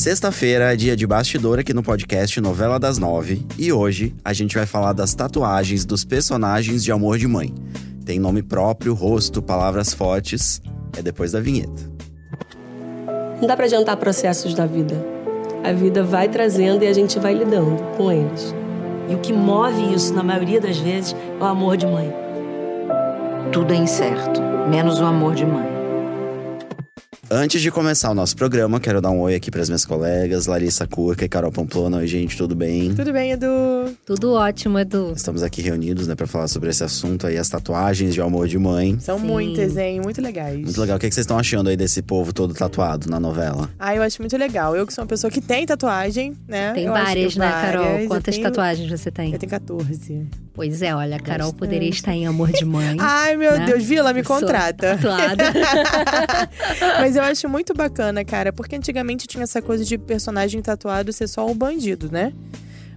Sexta-feira é dia de bastidor aqui no podcast Novela das Nove e hoje a gente vai falar das tatuagens dos personagens de Amor de Mãe. Tem nome próprio, rosto, palavras fortes. É depois da vinheta. Não dá pra adiantar processos da vida. A vida vai trazendo e a gente vai lidando com eles. E o que move isso, na maioria das vezes, é o amor de mãe. Tudo é incerto, menos o amor de mãe. Antes de começar o nosso programa, quero dar um oi aqui para as minhas colegas, Larissa Curca e Carol Pamplona. Oi, gente, tudo bem? Tudo bem, Edu? Tudo ótimo, Edu. Estamos aqui reunidos, né, para falar sobre esse assunto aí, as tatuagens de amor de mãe. São Sim. muitas, hein? Muito legais. Muito legal. O que que vocês estão achando aí desse povo todo tatuado na novela? Ah, eu acho muito legal. Eu que sou uma pessoa que tem tatuagem, né? Tem Eu acho que várias, né, Carol? Quantas tenho- tatuagens você tem? Eu tenho 14. Pois é, olha, a Carol Bastante. poderia estar em Amor de Mãe. Ai, meu né? Deus, Vila, me contrata. Mas eu acho muito bacana, cara, porque antigamente tinha essa coisa de personagem tatuado ser só o bandido, né?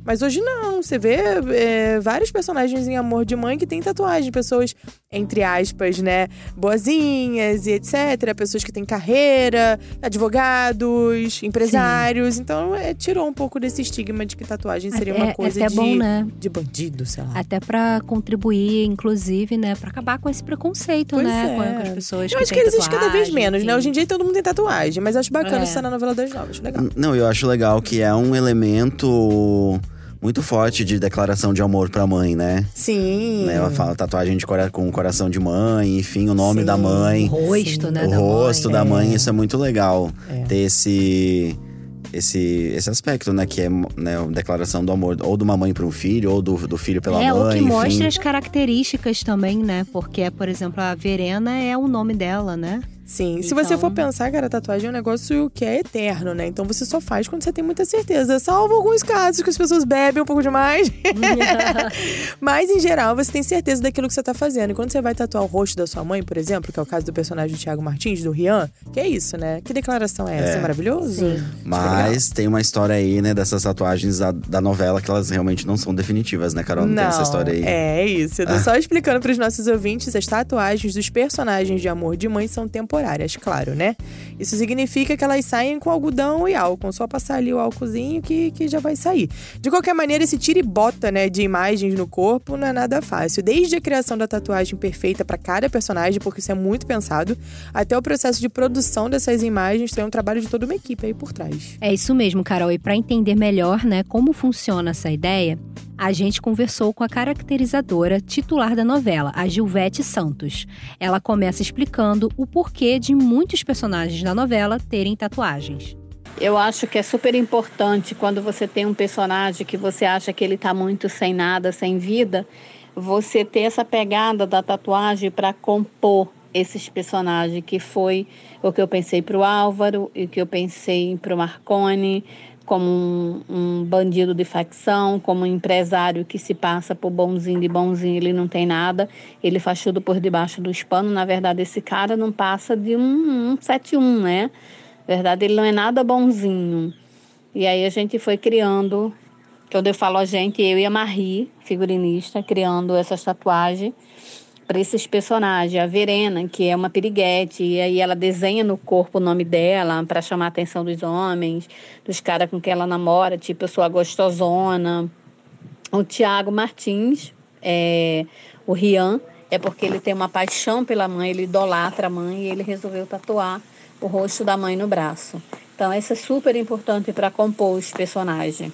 Mas hoje não, você vê é, vários personagens em Amor de Mãe que tem tatuagem, pessoas, entre aspas, né, boazinhas e etc. Pessoas que têm carreira, advogados, empresários. Então, é, tirou um pouco desse estigma de que tatuagem seria Até- uma coisa de, bom, né? de bandido, sei lá. Até pra contribuir, inclusive, né? Pra acabar com esse preconceito, Pois né? é. Com com as pessoas Eu que acho que existe cada vez menos, né? enfim. Hoje em dia todo mundo tem tatuagem, mas eu acho bacana É. isso na novela das novas. Acho legal. Não, eu acho legal que é um elemento muito forte de declaração de amor pra mãe, né? Sim. Né, Ela fala tatuagem de cora com coração de mãe, enfim, o nome Sim. da mãe. O rosto, né? o da rosto mãe. da mãe, isso é muito legal. É. Ter esse, esse, esse aspecto, né? Que é né, a declaração do amor, ou de uma mãe para um filho, ou do, do filho pela é, mãe. o que enfim. mostra as características também, né? Porque, por exemplo, a Verena é o nome dela, né? Sim. Se você for Então- pensar, cara, tatuagem é um negócio que é eterno, né? Então você só faz quando você tem muita certeza. Salvo alguns casos que as pessoas bebem um pouco demais. Mas, em geral, você tem certeza daquilo que você tá fazendo. E quando você vai tatuar o rosto da sua mãe, por exemplo, que é o caso do personagem do Thiago Martins, do Rian, que é isso, né? Que declaração é essa? É, É. maravilhoso? Sim. Mas tem uma história aí, né, dessas tatuagens da, da novela que elas realmente não são definitivas, né, Carol? Não, tem essa história aí. É, é isso. Eu tô só explicando pros nossos ouvintes, as tatuagens dos personagens de Amor de Mãe são temporárias, claro, né? Isso significa que elas saem com algodão e álcool. Só passar ali o álcoolzinho que, que já vai sair. De qualquer maneira, esse tira e bota, né, de imagens no corpo não é nada fácil. Desde a criação da tatuagem perfeita para cada personagem, porque isso é muito pensado, até o processo de produção dessas imagens, tem um trabalho de toda uma equipe aí por trás. É isso mesmo, Carol. E para entender melhor, né, como funciona essa ideia, a gente conversou com a caracterizadora titular da novela, a Gilvete Santos. Ela começa explicando o porquê de muitos personagens da novela terem tatuagens. Eu acho que é super importante quando você tem um personagem que você acha que ele está muito sem nada, sem vida, você ter essa pegada da tatuagem para compor esses personagens, que foi o que eu pensei para o Álvaro e o que eu pensei para o Marconi, como um, um bandido de facção, como um empresário que se passa por bonzinho de bonzinho, ele não tem nada, ele faz tudo por debaixo dos panos. Na verdade, esse cara não passa de um, um 71, né? Na verdade, ele não é nada bonzinho. E aí a gente foi criando, quando eu falo a gente, eu e a Marie, figurinista, criando essas tatuagens para esses personagens. A Verena, que é uma piriguete, e aí ela desenha no corpo o nome dela para chamar a atenção dos homens, dos caras com quem ela namora, tipo, eu sou a gostosona. O Tiago Martins, é, o Rian, é porque ele tem uma paixão pela mãe, ele idolatra a mãe e ele resolveu tatuar o rosto da mãe no braço. Então, isso é super importante para compor os personagens.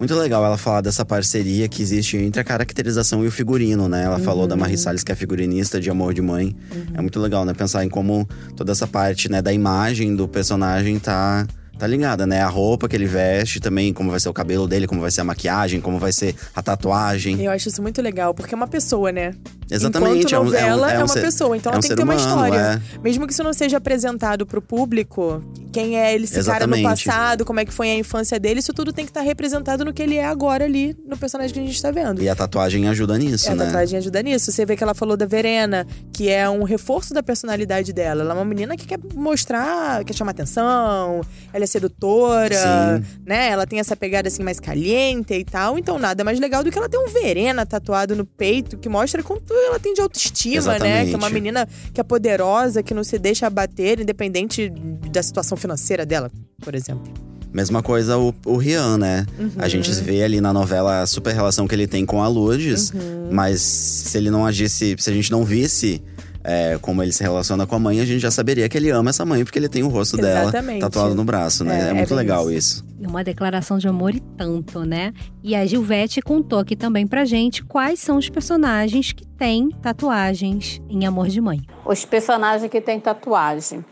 Muito legal ela falar dessa parceria que existe entre a caracterização e o figurino, né? Ela falou da Marie Salles, que é figurinista de Amor de Mãe. É muito legal, né? Pensar em como toda essa parte, né, da imagem do personagem tá tá ligada, né? A roupa que ele veste também, como vai ser o cabelo dele, como vai ser a maquiagem, como vai ser a tatuagem. Eu acho isso muito legal, porque é uma pessoa, né? Exatamente, Enquanto é um- é um- novela é é, um uma ser- pessoa, então é ela um tem ser que ter uma humano, história. é. Mesmo que isso não seja apresentado pro público, quem é ele, esse cara no Exatamente. passado, como é que foi a infância dele, isso tudo tem que estar representado no que ele é agora ali, no personagem que a gente tá vendo. E a tatuagem ajuda nisso, É, a né? tatuagem ajuda nisso. Você vê que ela falou da Verena, que é um reforço da personalidade dela. Ela é uma menina que quer mostrar, quer chamar atenção, ela é sedutora, Sim. né? Ela tem essa pegada assim mais caliente e tal. Então nada mais legal do que ela ter um Verena tatuado no peito, que mostra quanto ela tem de autoestima, né? Que é uma Exatamente. menina que é poderosa, que não se deixa abater, independente da situação financeira dela, por exemplo. Mesma coisa o, o Rian, né? A gente vê ali na novela a super relação que ele tem com a Lourdes, mas se ele não agisse, se a gente não visse é, como ele se relaciona com a mãe, a gente já saberia que ele ama essa mãe, porque ele tem o rosto Exatamente. dela tatuado no braço, né? É, É, é muito legal isso. isso. Uma declaração de amor e tanto, né? E a Gilvete contou aqui também pra gente quais são os personagens que têm tatuagens em Amor de Mãe. Os personagens que têm tatuagem.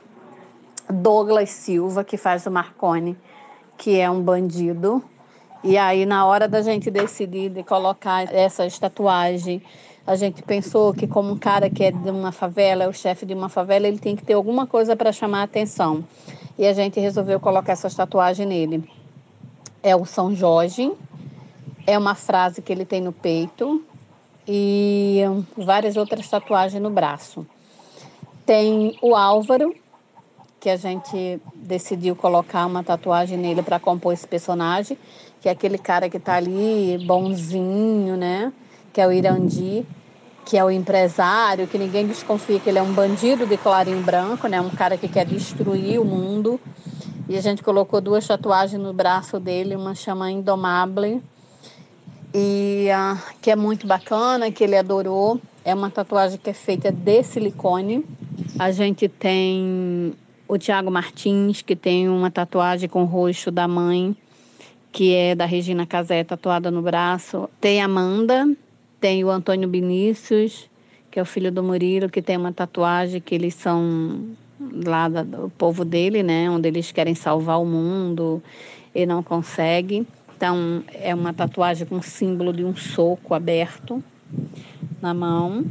Douglas Silva, que faz o Marconi, que é um bandido. E aí, na hora da gente decidir de colocar essas tatuagens, a gente pensou que, como um cara que é de uma favela, é o chefe de uma favela, ele tem que ter alguma coisa para chamar a atenção. E a gente resolveu colocar essas tatuagens nele. É o São Jorge, é uma frase que ele tem no peito e várias outras tatuagens no braço. Tem o Álvaro, que a gente decidiu colocar uma tatuagem nele para compor esse personagem, que é aquele cara que tá ali bonzinho, né? Que é o Irandi, que é o empresário, que ninguém desconfia que ele é um bandido de clarinho branco, né? Um cara que quer destruir o mundo. E a gente colocou duas tatuagens no braço dele, uma chama Indomable e ah, que é muito bacana, que ele adorou. É uma tatuagem que é feita de silicone. A gente tem o Tiago Martins, que tem uma tatuagem com o rosto da mãe, que é da Regina Casé, tatuada no braço. Tem a Amanda, tem o Antônio Vinícius, que é o filho do Murilo, que tem uma tatuagem que eles são lá do povo dele, né? Onde eles querem salvar o mundo e não conseguem. Então, é uma tatuagem com símbolo de um soco aberto na mão.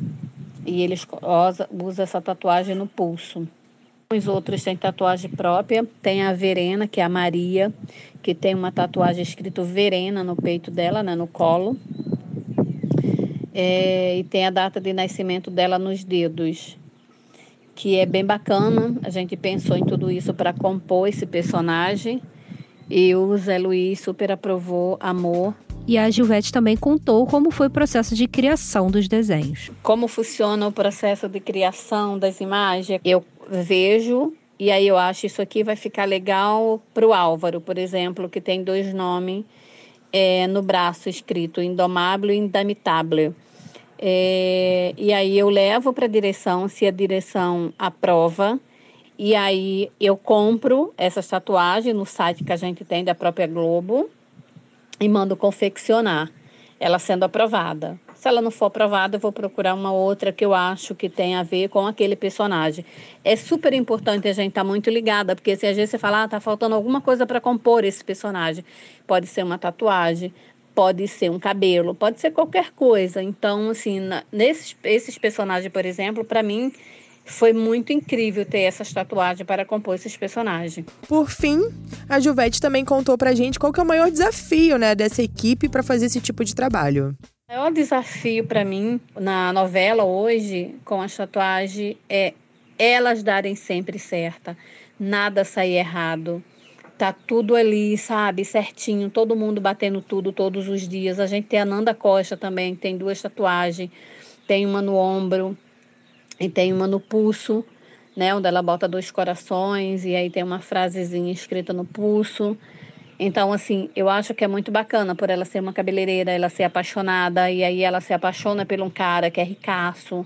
E eles usa- usam essa tatuagem no pulso. Os outros têm tatuagem própria. Tem a Verena, que é a Maria, que tem uma tatuagem escrito Verena no peito dela, né, no colo. É, e tem a data de nascimento dela nos dedos, que é bem bacana. A gente pensou em tudo isso para compor esse personagem. E o Zé Luiz super aprovou Amor, E a Gilvete também contou como foi o processo de criação dos desenhos. como funciona o processo de criação das imagens. Eu vejo e aí eu acho isso aqui vai ficar legal para o Álvaro, por exemplo, que tem dois nomes é, no braço escrito Indomável e Indamitável. É, e aí eu levo para a direção, se a direção aprova, e aí eu compro essas tatuagens no site que a gente tem da própria Globo e mando confeccionar, ela sendo aprovada. Se ela não for aprovada, eu vou procurar uma outra que eu acho que tem a ver com aquele personagem. É super importante a gente estar muito ligada, porque se vezes você falar, ah, tá faltando alguma coisa para compor esse personagem, pode ser uma tatuagem, pode ser um cabelo, pode ser qualquer coisa. Então, assim, na- nesses esses personagens, por exemplo, para mim foi muito incrível ter essas tatuagens para compor esses personagens. Por fim, a Gilvete também contou pra gente qual que é o maior desafio, né, dessa equipe pra fazer esse tipo de trabalho. O maior desafio para mim na novela hoje, com as tatuagens, é elas darem sempre certa, nada sair errado. Tá tudo ali, sabe, certinho, todo mundo batendo tudo todos os dias. A gente tem a Nanda Costa também, tem duas tatuagens, tem uma no ombro e tem uma no pulso, né, onde ela bota dois corações e aí tem uma frasezinha escrita no pulso. Então, assim, eu acho que é muito bacana por ela ser uma cabeleireira, ela ser apaixonada, e aí ela se apaixona por um cara que é ricaço.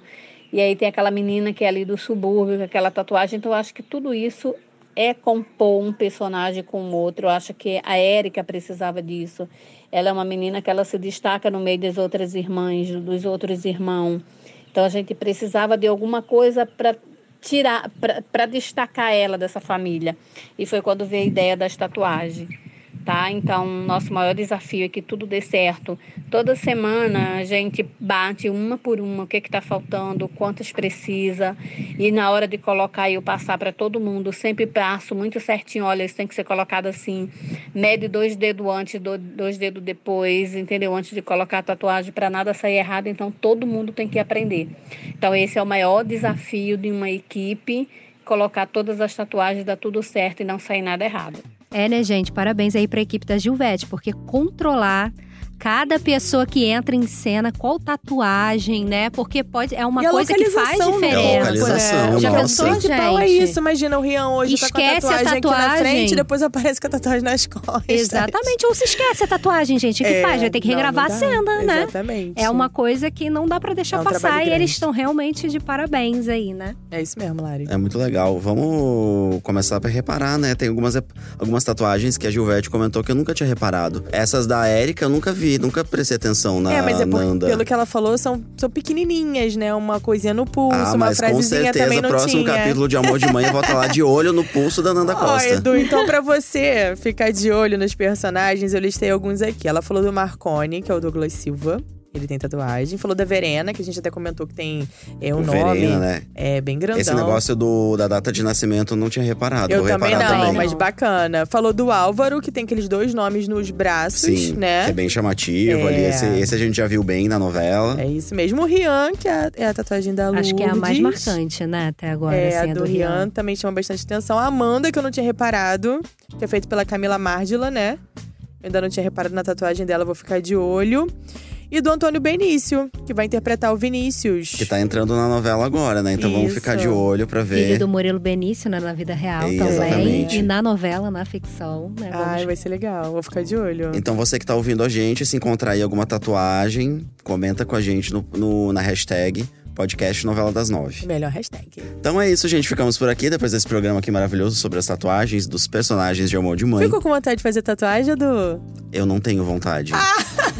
E aí tem aquela menina que é ali do subúrbio, com aquela tatuagem. Então, eu acho que tudo isso é compor um personagem com outro. Eu acho que a Érica precisava disso. Ela é uma menina que ela se destaca no meio das outras irmãs, dos outros irmãos. Então, a gente precisava de alguma coisa para tirar, para destacar ela dessa família. E foi quando veio a ideia das tatuagens tá? Então, nosso maior desafio é que tudo dê certo. Toda semana a gente bate uma por uma o que está faltando, quantas precisa. E na hora de colocar e eu passar para todo mundo, sempre passo muito certinho. Olha, isso tem que ser colocado assim. Mede dois dedos antes, do- dois dedos depois, entendeu? Antes de colocar a tatuagem para nada sair errado. Então, todo mundo tem que aprender. Então, esse é o maior desafio de uma equipe. Colocar todas as tatuagens, dar tudo certo e não sair nada errado. É, né, gente? Parabéns aí pra equipe da Gilvete, porque controlar cada pessoa que entra em cena, qual tatuagem, né? Porque pode é uma E a coisa que faz diferença. É a localização, Já pensou, O principal é gente? isso. Imagina o Rian hoje tá com a Esquece a tatuagem, aqui na tatuagem. frente, depois aparece com a tatuagem nas costas. Exatamente, ou se esquece a tatuagem, gente, o que É, faz? Vai ter que não, regravar não a dá. cena, né? Exatamente. É uma coisa que não dá pra deixar É um passar e eles estão realmente de parabéns aí, né? É isso mesmo, Lari. É muito legal. Vamos começar a reparar, né? Tem algumas, algumas tatuagens que a Gilvete comentou que eu nunca tinha reparado. Essas da Érica eu nunca vi, nunca prestei atenção na é, mas é Nanda. pelo que ela falou, são, são pequenininhas, né? Uma coisinha no pulso, ah, uma mas com frasezinha certeza, também não próximo tinha. capítulo de Amor de Mãe eu vou estar lá de olho no pulso da Nanda Ó, Costa. Edu, então pra você ficar de olho nos personagens, eu listei alguns aqui. Ela falou do Marconi, que é o Douglas Silva. Ele tem tatuagem. Falou da Verena, que a gente até comentou que tem é, um O nome. Verena, né? É bem grandão. Esse negócio do, da data de nascimento eu não tinha reparado. Eu vou também não, também. mas bacana. Falou do Álvaro, que tem aqueles dois nomes nos braços, Sim, né? que é bem chamativo É. ali. Esse, esse a gente já viu bem na novela. É isso mesmo. O Rian, que é a, é a tatuagem da Lourdes. Acho que é a mais marcante, né, até agora, É, assim, a do Rian também chama bastante atenção. A Amanda, que eu não tinha reparado, que é feito pela Camila Mardila, né? Eu ainda não tinha reparado na tatuagem dela, vou ficar de olho. E do Antônio Benício, que vai interpretar o Vinícius. Que tá entrando na novela agora, né? Então vamos Isso. ficar de olho pra ver. Filho do Murilo Benício, né, na vida real É, também. exatamente. E na novela, na ficção, né? Ai, vamos- vai ser legal, vou ficar de olho. Então você que tá ouvindo a gente, se encontrar aí alguma tatuagem, comenta com a gente no, no- na hashtag podcast Novela das Nove. Melhor hashtag. Então é isso, gente. Ficamos por aqui depois desse programa aqui maravilhoso sobre as tatuagens dos personagens de Amor de Mãe. Ficou com vontade de fazer tatuagem, Edu? Eu não tenho vontade.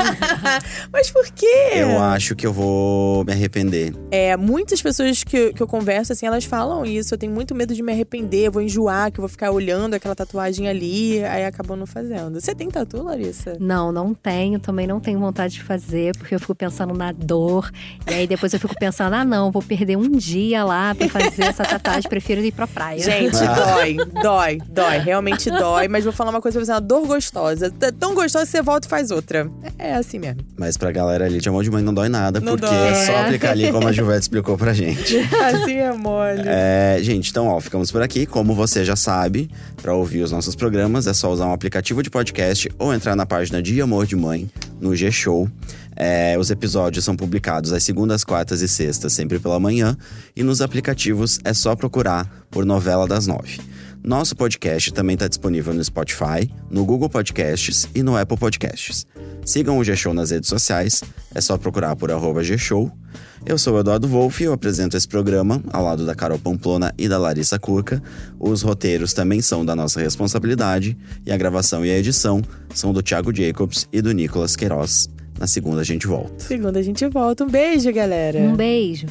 Mas por quê? Eu acho que eu vou me arrepender. É, muitas pessoas que, que eu converso, assim, elas falam isso. Eu tenho muito medo de me arrepender, eu vou enjoar, que eu vou ficar olhando aquela tatuagem ali, aí acabam não fazendo. Você tem tatu, Larissa? Não, não tenho, também não tenho vontade de fazer, porque eu fico pensando na dor. E aí depois eu fico pensando, ah, não, vou perder um dia lá pra fazer essa tatuagem, prefiro ir pra praia. Gente, dói, dói, dói. Realmente dói. Mas vou falar uma coisa pra você, uma dor gostosa. É tão gostosa que você volta e faz outra. É assim mesmo. Mas pra galera ali de Amor de Mãe não dói nada, Não porque dói. é só aplicar ali como a Juvete explicou pra gente. Assim é mole. É, gente, então, ó, ficamos por aqui. Como você já sabe, pra ouvir os nossos programas é só usar um aplicativo de podcast ou entrar na página de Amor de Mãe, no G-Show. É, os episódios são publicados às segundas, quartas e sextas, sempre pela manhã. E nos aplicativos é só procurar por Novela das Nove. Nosso podcast também está disponível no Spotify, no Google Podcasts e no Apple Podcasts. Sigam o G-Show nas redes sociais, é só procurar por arroba G-Show. Eu sou o Eduardo Wolff e eu apresento esse programa ao lado da Carol Pamplona e da Larissa Curca. Os roteiros também são da nossa responsabilidade e a gravação e a edição são do Thiago Jacobs e do Nicolas Queiroz. Na segunda a gente volta. Segunda a gente volta. Um beijo, galera. Um beijo.